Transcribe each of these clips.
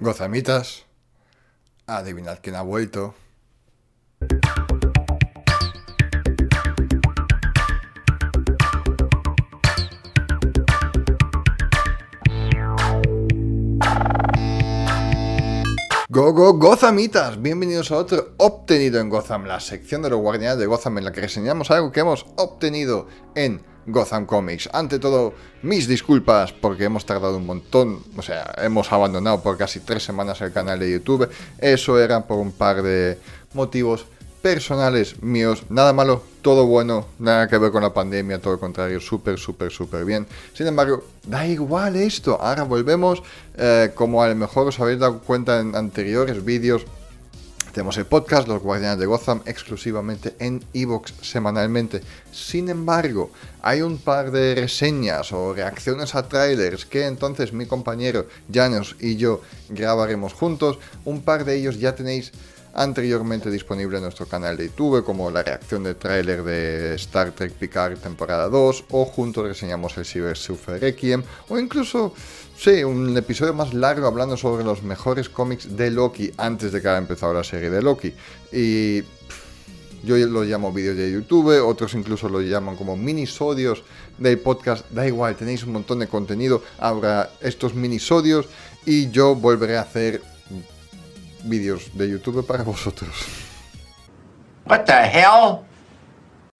Gozamitas, adivinad quién ha vuelto. Go, go, Gozamitas, bienvenidos a otro Obtenido en Gotham, la sección de los guardianes de Gotham en la que reseñamos algo que hemos obtenido en Gotham Comics. Ante todo, mis disculpas porque hemos tardado un montón, o sea, hemos abandonado por casi tres semanas el canal de YouTube. Eso era por un par de motivos personales míos, nada malo, todo bueno, nada que ver con la pandemia, todo lo contrario, súper, súper, súper bien. Sin embargo, da igual esto, ahora volvemos, eh, como a lo mejor os habéis dado cuenta en anteriores vídeos, tenemos el podcast Los Guardianes de Gotham exclusivamente en Evox semanalmente. Sin embargo, hay un par de reseñas o reacciones a trailers que entonces mi compañero Janos y yo grabaremos juntos. Un par de ellos ya tenéis anteriormente disponible en nuestro canal de YouTube, como la reacción de tráiler de Star Trek Picard temporada 2, o juntos reseñamos el Cyber Surfer Requiem, o incluso, sí, un episodio más largo hablando sobre los mejores cómics de Loki antes de que haya empezado la serie de Loki. Y yo lo llamo vídeos de YouTube, otros incluso lo llaman como minisodios del podcast. Da igual, tenéis un montón de contenido. Habrá estos minisodios y yo volveré a hacer vídeos de YouTube para vosotros. What the hell?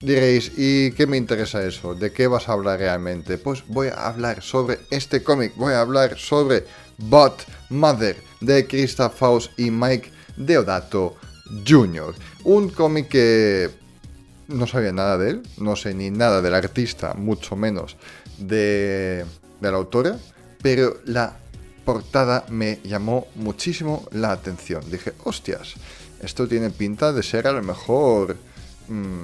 Diréis, ¿y qué me interesa eso? ¿De qué vas a hablar realmente? Pues voy a hablar sobre este cómic, voy a hablar sobre Bot Mother de Krista Faust y Mike Deodato Jr. Un cómic que no sabía nada de él, no sé ni nada del artista, mucho menos de, de la autora, pero la portada me llamó muchísimo la atención. Dije, hostias, esto tiene pinta de ser a lo mejor mm,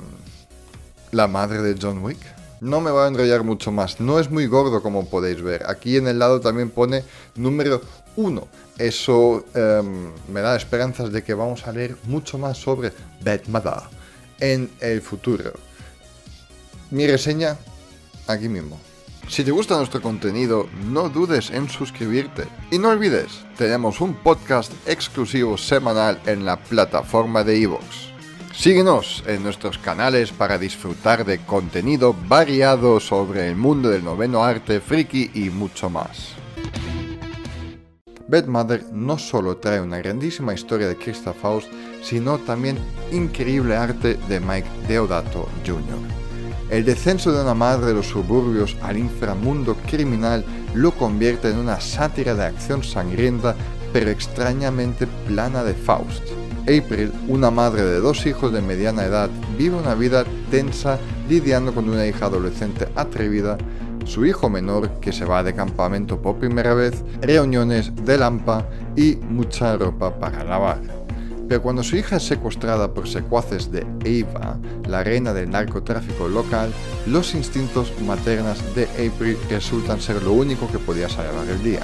la madre de John Wick. No me va a enrollar mucho más, no es muy gordo como podéis ver. Aquí en el lado también pone número 1. Eso em, me da esperanzas de que vamos a leer mucho más sobre Batmada en el futuro. Mi reseña aquí mismo. Si te gusta nuestro contenido, no dudes en suscribirte. Y no olvides, tenemos un podcast exclusivo semanal en la plataforma de iVoox. Síguenos en nuestros canales para disfrutar de contenido variado sobre el mundo del noveno arte, friki y mucho más. Bad Mother no solo trae una grandísima historia de Krista Faust, sino también increíble arte de Mike Deodato Jr. El descenso de una madre de los suburbios al inframundo criminal lo convierte en una sátira de acción sangrienta pero extrañamente plana de Faust. April, una madre de dos hijos de mediana edad, vive una vida tensa lidiando con una hija adolescente atrevida, su hijo menor que se va de campamento por primera vez, reuniones de lampa y mucha ropa para lavar. Pero cuando su hija es secuestrada por secuaces de Eva, la reina del narcotráfico local, los instintos maternas de April resultan ser lo único que podía salvar el día.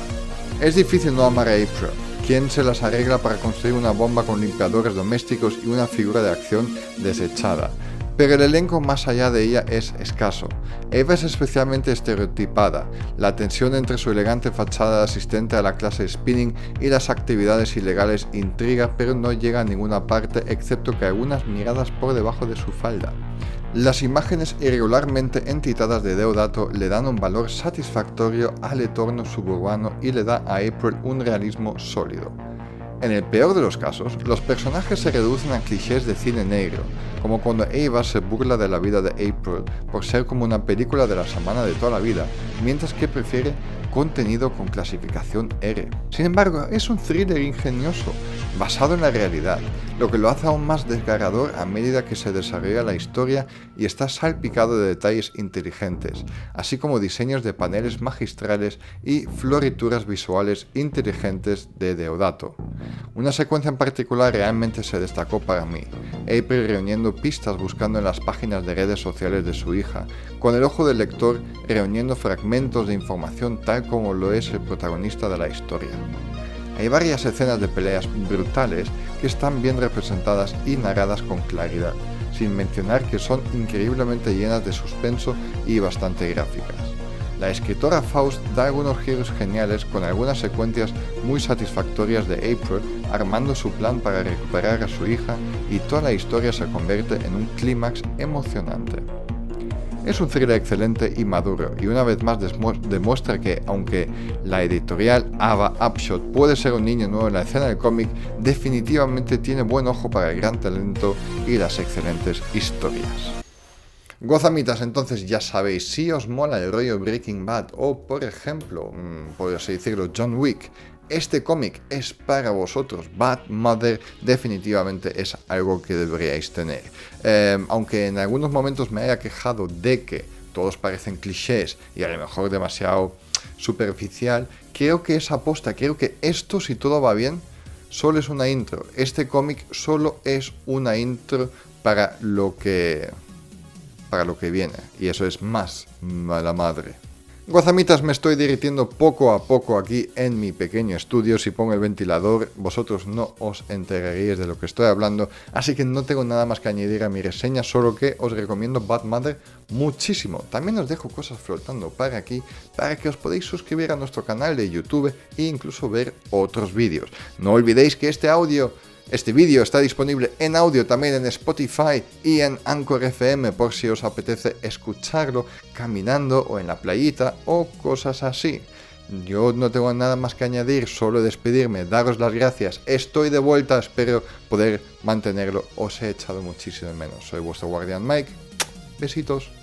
Es difícil no amar a April, quien se las arregla para construir una bomba con limpiadores domésticos y una figura de acción desechada, pero el elenco más allá de ella es escaso. Eva es especialmente estereotipada, la tensión entre su elegante fachada de asistente a la clase spinning y las actividades ilegales intriga pero no llega a ninguna parte excepto que algunas miradas por debajo de su falda. Las imágenes irregularmente entitadas de Deodato le dan un valor satisfactorio al entorno suburbano y le da a April un realismo sólido. En el peor de los casos, los personajes se reducen a clichés de cine negro, como cuando Ava se burla de la vida de April por ser como una película de la semana de toda la vida, mientras que prefiere contenido con clasificación R. Sin embargo, es un thriller ingenioso, basado en la realidad, lo que lo hace aún más desgarrador a medida que se desarrolla la historia y está salpicado de detalles inteligentes, así como diseños de paneles magistrales y florituras visuales inteligentes de Deodato. Una secuencia en particular realmente se destacó para mí, April reuniendo pistas buscando en las páginas de redes sociales de su hija, con el ojo del lector reuniendo fragmentos de información tal como lo es el protagonista de la historia. Hay varias escenas de peleas brutales que están bien representadas y narradas con claridad, sin mencionar que son increíblemente llenas de suspenso y bastante gráficas. La escritora Faust da algunos giros geniales con algunas secuencias muy satisfactorias de April armando su plan para recuperar a su hija y toda la historia se convierte en un clímax emocionante. Es un thriller excelente y maduro, y una vez más demuestra que, aunque la editorial Ava Upshot puede ser un niño nuevo en la escena del cómic, definitivamente tiene buen ojo para el gran talento y las excelentes historias. Gozamitas, entonces ya sabéis, si os mola el rollo Breaking Bad o, por ejemplo, mm, por así decirlo, John Wick, este cómic es para vosotros. Bad Mother definitivamente es algo que deberíais tener. Em, aunque en algunos momentos me haya quejado de que todos parecen clichés y a lo mejor demasiado superficial, creo que es aposta, creo que esto si todo va bien, solo es una intro. Este cómic solo es una intro para lo que para lo que viene y eso es más mala madre. Gozamitas, me estoy divirtiendo poco a poco aquí en mi pequeño estudio. Si pongo el ventilador, vosotros no os enteraréis de lo que estoy hablando. Así que no tengo nada más que añadir a mi reseña, solo que os recomiendo Bad Mother muchísimo. También os dejo cosas flotando para aquí, para que os podáis suscribir a nuestro canal de YouTube e incluso ver otros vídeos. No olvidéis que este audio este vídeo está disponible en audio también en Spotify y en Anchor FM por si os apetece escucharlo caminando o en la playita o cosas así. Yo no tengo nada más que añadir, solo despedirme, daros las gracias. Estoy de vuelta, espero poder mantenerlo. Os he echado muchísimo menos. Soy vuestro guardián Mike. Besitos.